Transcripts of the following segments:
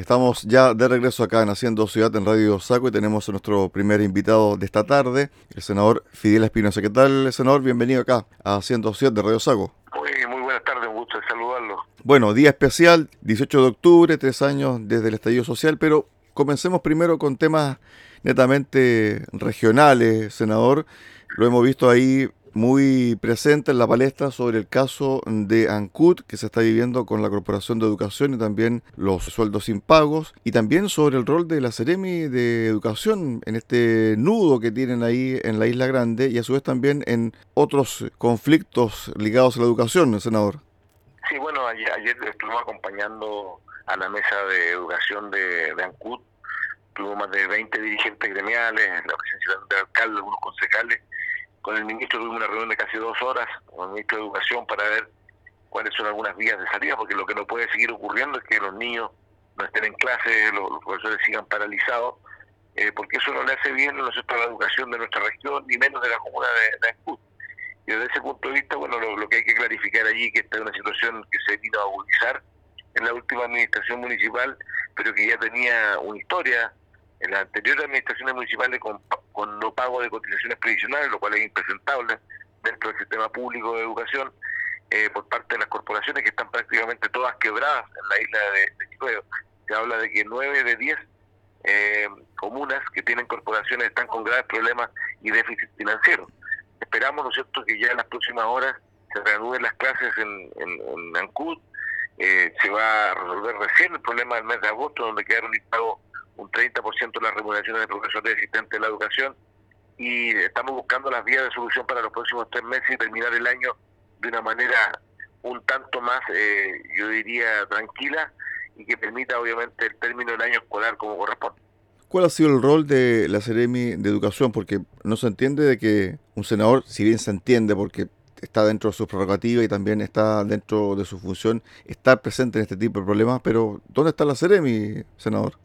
Estamos ya de regreso acá en Haciendo Ciudad en Radio Saco y tenemos a nuestro primer invitado de esta tarde, el senador Fidel Espinosa. ¿Qué tal, senador? Bienvenido acá a Haciendo Ciudad de Radio Saco. Muy, muy buenas tardes, un gusto de saludarlo. Bueno, día especial, 18 de octubre, tres años desde el estallido social, pero comencemos primero con temas netamente regionales, senador. Lo hemos visto ahí muy presente en la palestra sobre el caso de ANCUT que se está viviendo con la Corporación de Educación y también los sueldos impagos y también sobre el rol de la Ceremi de Educación en este nudo que tienen ahí en la Isla Grande y a su vez también en otros conflictos ligados a la educación, senador. Sí, bueno, ayer, ayer estuvimos acompañando a la mesa de educación de, de ANCUT, tuvimos más de 20 dirigentes gremiales, la presencia del alcalde, algunos concejales, con el ministro tuvimos una reunión de casi dos horas con el ministro de Educación para ver cuáles son algunas vías de salida, porque lo que no puede seguir ocurriendo es que los niños no estén en clase, los, profesores sigan paralizados, eh, porque eso no le hace bien ¿no a la educación de nuestra región, ni menos de la comuna de, de Y desde ese punto de vista, bueno, lo, que hay que clarificar allí que esta es una situación que se vino a agudizar en la última administración municipal, pero que ya tenía una historia en las anteriores administraciones municipales con, con no pago de cotizaciones previsionales, lo cual es impresentable dentro del sistema público de educación eh, por parte de las corporaciones que están prácticamente todas quebradas en la isla de, de Se habla de que nueve de diez eh, comunas que tienen corporaciones están con graves problemas y déficit financiero. Esperamos, ¿no es cierto?, que ya en las próximas horas se reanuden las clases en, en, en Ancud, eh, se va a resolver recién el problema del mes de agosto, donde quedaron impagos un 30% de las remuneraciones de profesores y asistentes de la educación y estamos buscando las vías de solución para los próximos tres meses y terminar el año de una manera un tanto más, eh, yo diría, tranquila y que permita obviamente el término del año escolar como corresponde. ¿Cuál ha sido el rol de la Seremi de Educación? Porque no se entiende de que un senador, si bien se entiende porque está dentro de sus prerrogativas y también está dentro de su función, estar presente en este tipo de problemas, pero ¿dónde está la Seremi, senador?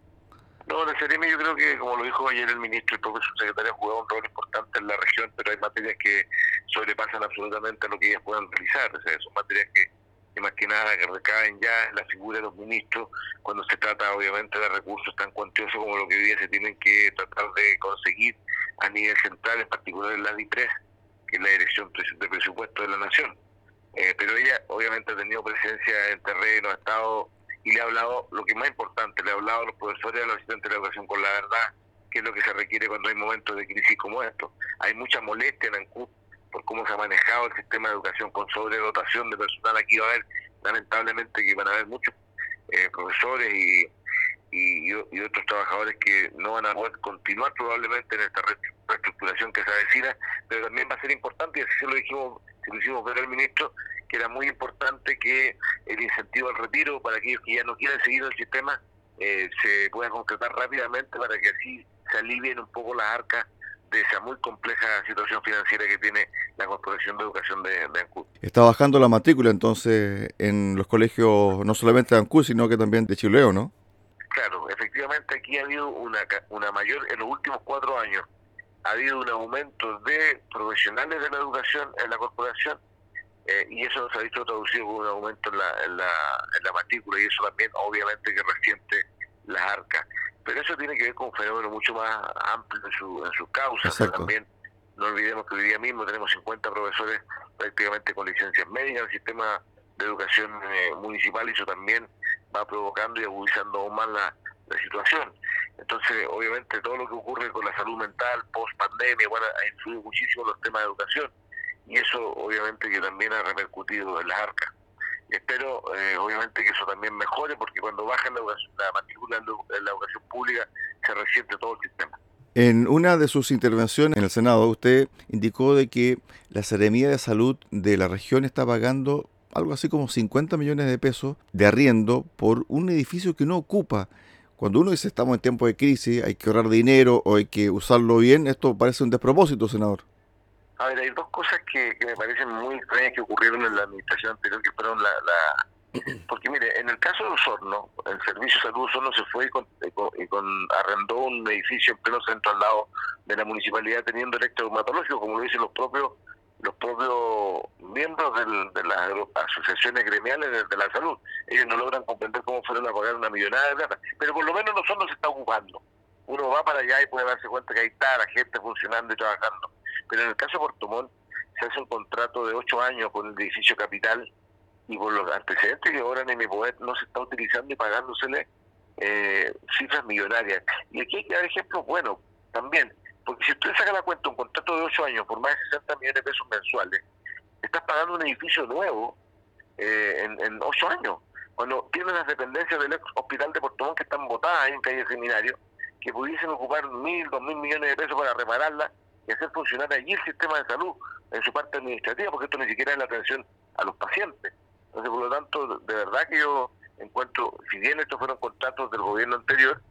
No, la Ceremi yo creo que, como lo dijo ayer el ministro el propio subsecretario, ha jugado un rol importante en la región, pero hay materias que sobrepasan absolutamente lo que ellas puedan realizar. O sea, son materias que, más que nada que recaen ya en la figura de los ministros cuando se trata obviamente de recursos tan cuantiosos como lo que hoy día se tienen que tratar de conseguir a nivel central, en particular en la DIPRES, que es la Dirección de Presupuesto de la Nación. Eh, pero ella obviamente ha tenido presencia en terreno, ha estado y le ha hablado, lo que más importante, le ha hablado a los profesores a los asistentes de educación con la verdad, que es lo que se requiere cuando hay momentos de crisis como estos. Hay mucha molestia en ANCUP por cómo se ha manejado el sistema de educación con sobredotación de personal. Aquí va a haber, lamentablemente, que van a haber muchos eh, profesores y, y, otros trabajadores que no van a poder continuar probablemente en esta reestructuración que se avecina, pero también va a ser importante, y así se lo dijimos, se lo hicimos ver al ministro, que era muy importante que el incentivo al retiro para aquellos que ya no quieren seguir el sistema eh, se pueda concretar rápidamente para que así se alivien un poco las arcas de esa muy compleja situación financiera que tiene la Corporación de Educación de, de Ancud. Está bajando la matrícula entonces en los colegios no solamente de Ancud, sino que también de Chileo, ¿no? Claro, efectivamente aquí ha habido una, una mayor, en los últimos cuatro años, ha habido un aumento de profesionales de la educación en la corporación eh, y eso se ha visto traducido con un aumento en la, en, la, en la matrícula y eso también obviamente que resiente las arcas. Pero eso tiene que ver con un fenómeno mucho más amplio en, su, en sus causas. También no olvidemos que hoy día mismo tenemos 50 profesores prácticamente con licencias médicas en el sistema de educación eh, municipal y eso también va provocando y agudizando aún más la, la situación. Entonces, obviamente, todo lo que ocurre con la salud mental post pandemia, bueno, ha influido muchísimo en los temas de educación y eso obviamente que también ha repercutido en las arcas. espero eh, obviamente que eso también mejore porque cuando baja la, la matrícula en la educación pública se resiente todo el sistema. En una de sus intervenciones en el Senado, usted indicó de que la Seremía de Salud de la región está pagando algo así como 50 millones de pesos de arriendo por un edificio que no ocupa. Cuando uno dice estamos en tiempo de crisis, hay que ahorrar dinero o hay que usarlo bien, esto parece un despropósito, senador. A ver, hay dos cosas que, me parecen muy extrañas que ocurrieron en la administración anterior, que fueron la... Porque mire, en el caso de Osorno, el Servicio de Salud Osorno se fue y, con, arrendó un edificio en pleno centro al lado de la municipalidad teniendo electro dermatológico, como lo dicen los propios los propios miembros de las asociaciones gremiales de, la salud. Ellos no logran comprender cómo fueron a pagar una millonada de plata, pero por lo menos nosotros se está ocupando. Uno va para allá y puede darse cuenta que ahí está la gente funcionando y trabajando. Pero en el caso de Portomón se hace un contrato de ocho años con el edificio capital y por los antecedentes que ahora en mi poder no se está utilizando y pagándosele eh, cifras millonarias. Y aquí hay que dar ejemplos buenos también. Porque si usted saca la cuenta un contrato de 8 años por más de 60 millones de pesos mensuales, estás pagando un edificio nuevo eh, en, en 8 años. Cuando tienes las dependencias del hospital de Puerto que están botadas ahí en calle Seminario, que pudiesen ocupar mil, dos mil millones de pesos para repararla y hacer funcionar allí el sistema de salud en su parte administrativa, porque esto ni siquiera es la atención a los pacientes. Entonces, por lo tanto, de verdad que yo encuentro, si bien estos fueron contratos del gobierno anterior,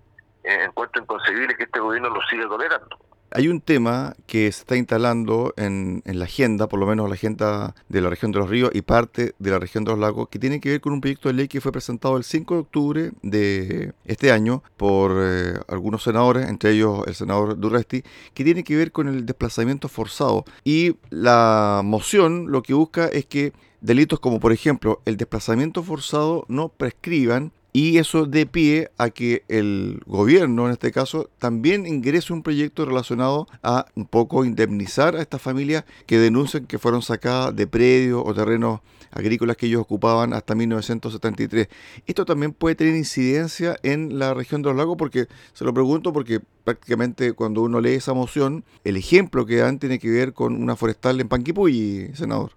eh, encuentro inconcebible que este gobierno los siga tolerando. Hay un tema que se está instalando en, la agenda, por lo menos la agenda de la región de los ríos y parte de la región de los lagos, que tiene que ver con un proyecto de ley que fue presentado el 5 de octubre de este año por eh, algunos senadores, entre ellos el senador Durresti, que tiene que ver con el desplazamiento forzado. Y la moción lo que busca es que delitos como por ejemplo el desplazamiento forzado no prescriban y eso de pie a que el gobierno, en este caso, también ingrese un proyecto relacionado a un poco indemnizar a estas familias que denuncian que fueron sacadas de predios o terrenos agrícolas que ellos ocupaban hasta 1973. Esto también puede tener incidencia en la región de los lagos porque, se lo pregunto porque prácticamente cuando uno lee esa moción, el ejemplo que dan tiene que ver con una forestal en Panquipuy, senador.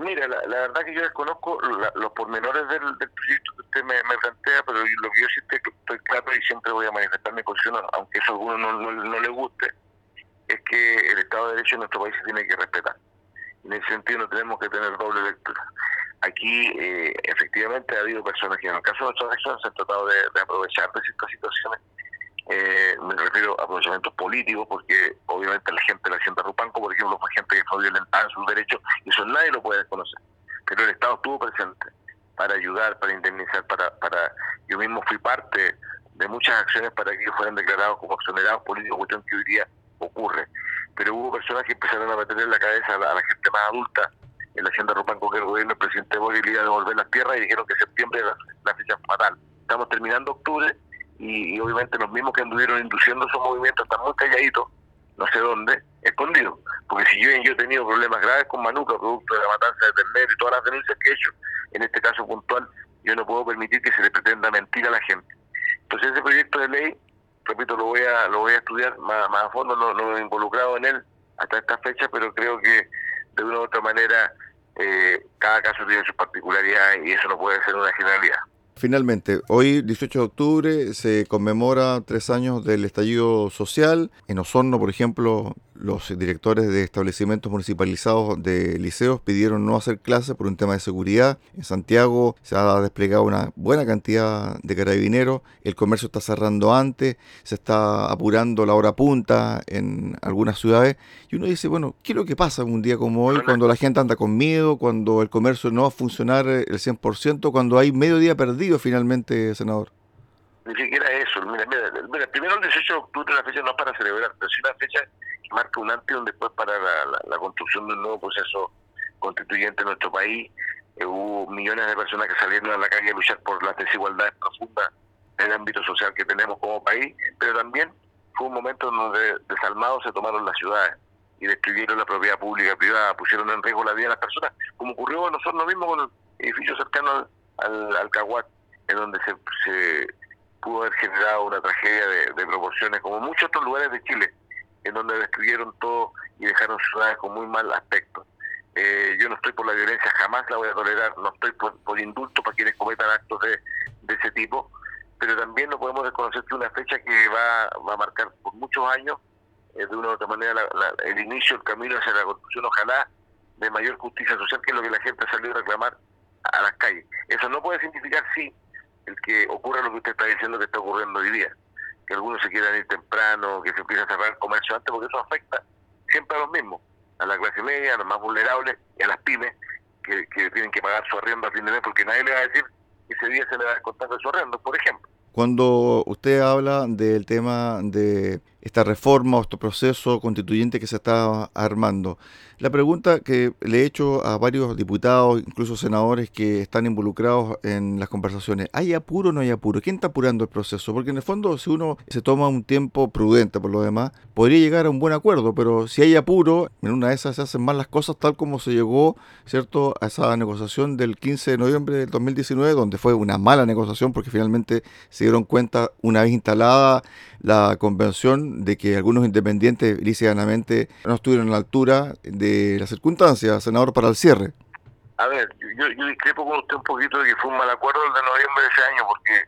Mira, la, verdad que yo desconozco los pormenores del, proyecto que usted me, plantea, pero lo que yo sí estoy, claro y siempre voy a manifestar mi posición, aunque eso a algunos no, no, le guste, es que el Estado de Derecho en nuestro país se tiene que respetar. En ese sentido no tenemos que tener doble lectura. Aquí eh, efectivamente ha habido personas que en el caso de nuestra región se han tratado de, de aprovechar de ciertas situaciones eh, me refiero a aprovechamientos políticos, porque obviamente la gente de la Hacienda Rupanco, por ejemplo, fue gente que fue violentada en sus derechos, y eso nadie lo puede desconocer. Pero el Estado estuvo presente para ayudar, para indemnizar, para, para yo mismo fui parte de muchas acciones para que fueran declarados como exonerados políticos, cuestión que hoy día ocurre. Pero hubo personas que empezaron a meter en la cabeza a la, gente más adulta en la Hacienda Rupanco que el gobierno, el presidente Boris le iba a devolver las tierras y dijeron que septiembre era la fecha fatal. Estamos terminando octubre y, obviamente los mismos que anduvieron induciendo esos movimientos están muy calladitos, no sé dónde, escondidos. Porque si yo, yo he tenido problemas graves con Manuca, producto de la matanza de Ternero y todas las denuncias que he hecho, en este caso puntual, yo no puedo permitir que se le pretenda mentir a la gente. Entonces ese proyecto de ley, repito, lo voy a lo voy a estudiar más, más a fondo, no, no he involucrado en él hasta esta fecha, pero creo que de una u otra manera eh, cada caso tiene su particularidad y eso no puede ser una generalidad. Finalmente, hoy 18 de octubre se conmemora tres años del estallido social. En Osorno, por ejemplo, los directores de establecimientos municipalizados de liceos pidieron no hacer clases por un tema de seguridad. En Santiago se ha desplegado una buena cantidad de carabineros. El comercio está cerrando antes, se está apurando la hora punta en algunas ciudades. Y uno dice, bueno, ¿qué es lo que pasa un día como hoy cuando la gente anda con miedo, cuando el comercio no va a funcionar el 100%, cuando hay medio día perdido finalmente, senador? Ni siquiera eso. Mira, mira, primero el 18 de octubre la fecha no es para celebrar, pero sí una fecha marca un antes y un después para la, construcción de un nuevo proceso constituyente en nuestro país. Eh, hubo millones de personas que salieron a la calle a luchar por las desigualdades profundas en el ámbito social que tenemos como país, pero también fue un momento donde desalmados se tomaron las ciudades y destruyeron la propiedad pública privada, pusieron en riesgo la vida de las personas, como ocurrió a nosotros mismos con el edificio cercano al, al, en donde se, se pudo haber generado una tragedia de, de proporciones, como muchos otros lugares de Chile en donde destruyeron todo y dejaron ciudades con muy mal aspecto. Eh, yo no estoy por la violencia, jamás la voy a tolerar, no estoy por, indulto para quienes cometan actos de, ese tipo, pero también no podemos desconocer que una fecha que va, va a marcar por muchos años, eh, de una u otra manera, el inicio, el camino hacia la construcción, ojalá, de mayor justicia social, que es lo que la gente ha salido a reclamar a las calles. Eso no puede significar, sí, el que ocurra lo que usted está diciendo que está ocurriendo hoy día que algunos se quieran ir temprano, que se empiece a cerrar el comercio antes, porque eso afecta siempre a los mismos, a la clase media, a los más vulnerables y a las pymes que, tienen que pagar su arriendo a fin de mes, porque nadie le va a decir que ese día se le va a descontar de su arriendo, por ejemplo. Cuando usted habla del tema de esta reforma o este proceso constituyente que se está armando. La pregunta que le he hecho a varios diputados, incluso senadores que están involucrados en las conversaciones, ¿hay apuro o no hay apuro? ¿Quién está apurando el proceso? Porque en el fondo, si uno se toma un tiempo prudente por lo demás, podría llegar a un buen acuerdo, pero si hay apuro, en una de esas se hacen mal las cosas tal como se llegó, ¿cierto?, a esa negociación del 15 de noviembre del 2019, donde fue una mala negociación porque finalmente se dieron cuenta, una vez instalada la convención, de que algunos independientes lícitamente no estuvieron a la altura de las circunstancias, senador, para el cierre. A ver, yo, yo discrepo con usted un poquito de que fue un mal acuerdo el de noviembre de ese año, porque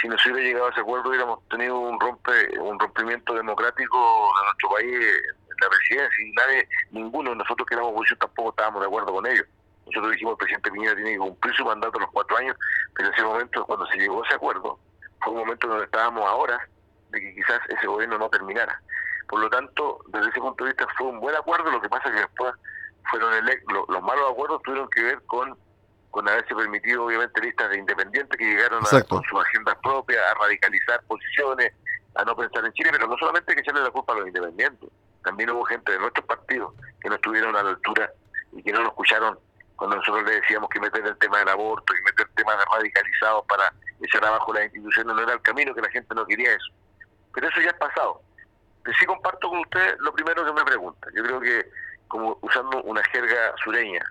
si no se hubiera llegado a ese acuerdo hubiéramos tenido un rompe un rompimiento democrático de nuestro país la presidencia y nadie, ninguno de nosotros que éramos oposición tampoco estábamos de acuerdo con ello. Nosotros dijimos el presidente Piñera tiene que cumplir su mandato a los cuatro años, pero en ese momento, cuando se llegó a ese acuerdo, fue un momento donde estábamos ahora de que quizás ese gobierno no terminara. Por lo tanto, desde ese punto de vista fue un buen acuerdo, lo que pasa es que después fueron los malos acuerdos tuvieron que ver con con haberse permitido obviamente listas de independientes que llegaron a, con sus agendas propias, a radicalizar posiciones, a no pensar en Chile, pero no solamente hay que echarle la culpa a los independientes, también hubo gente de nuestros partidos que no estuvieron a la altura y que no nos escucharon cuando nosotros le decíamos que meter el tema del aborto y meter temas radicalizados para echar abajo las instituciones no era el camino, que la gente no quería eso. Pero eso ya es pasado sí comparto con usted lo primero que me pregunta. Yo creo que, como usando una jerga sureña,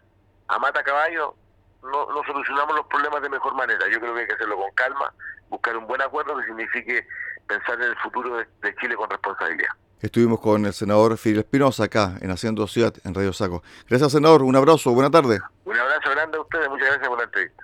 a mata caballo no, no solucionamos los problemas de mejor manera. Yo creo que hay que hacerlo con calma, buscar un buen acuerdo que signifique pensar en el futuro de, Chile con responsabilidad. Estuvimos con el senador Fidel Espinosa acá en Haciendo Ciudad en Radio Saco. Gracias, senador. Un abrazo. Buena tarde. Un abrazo grande a ustedes. Muchas gracias por la entrevista.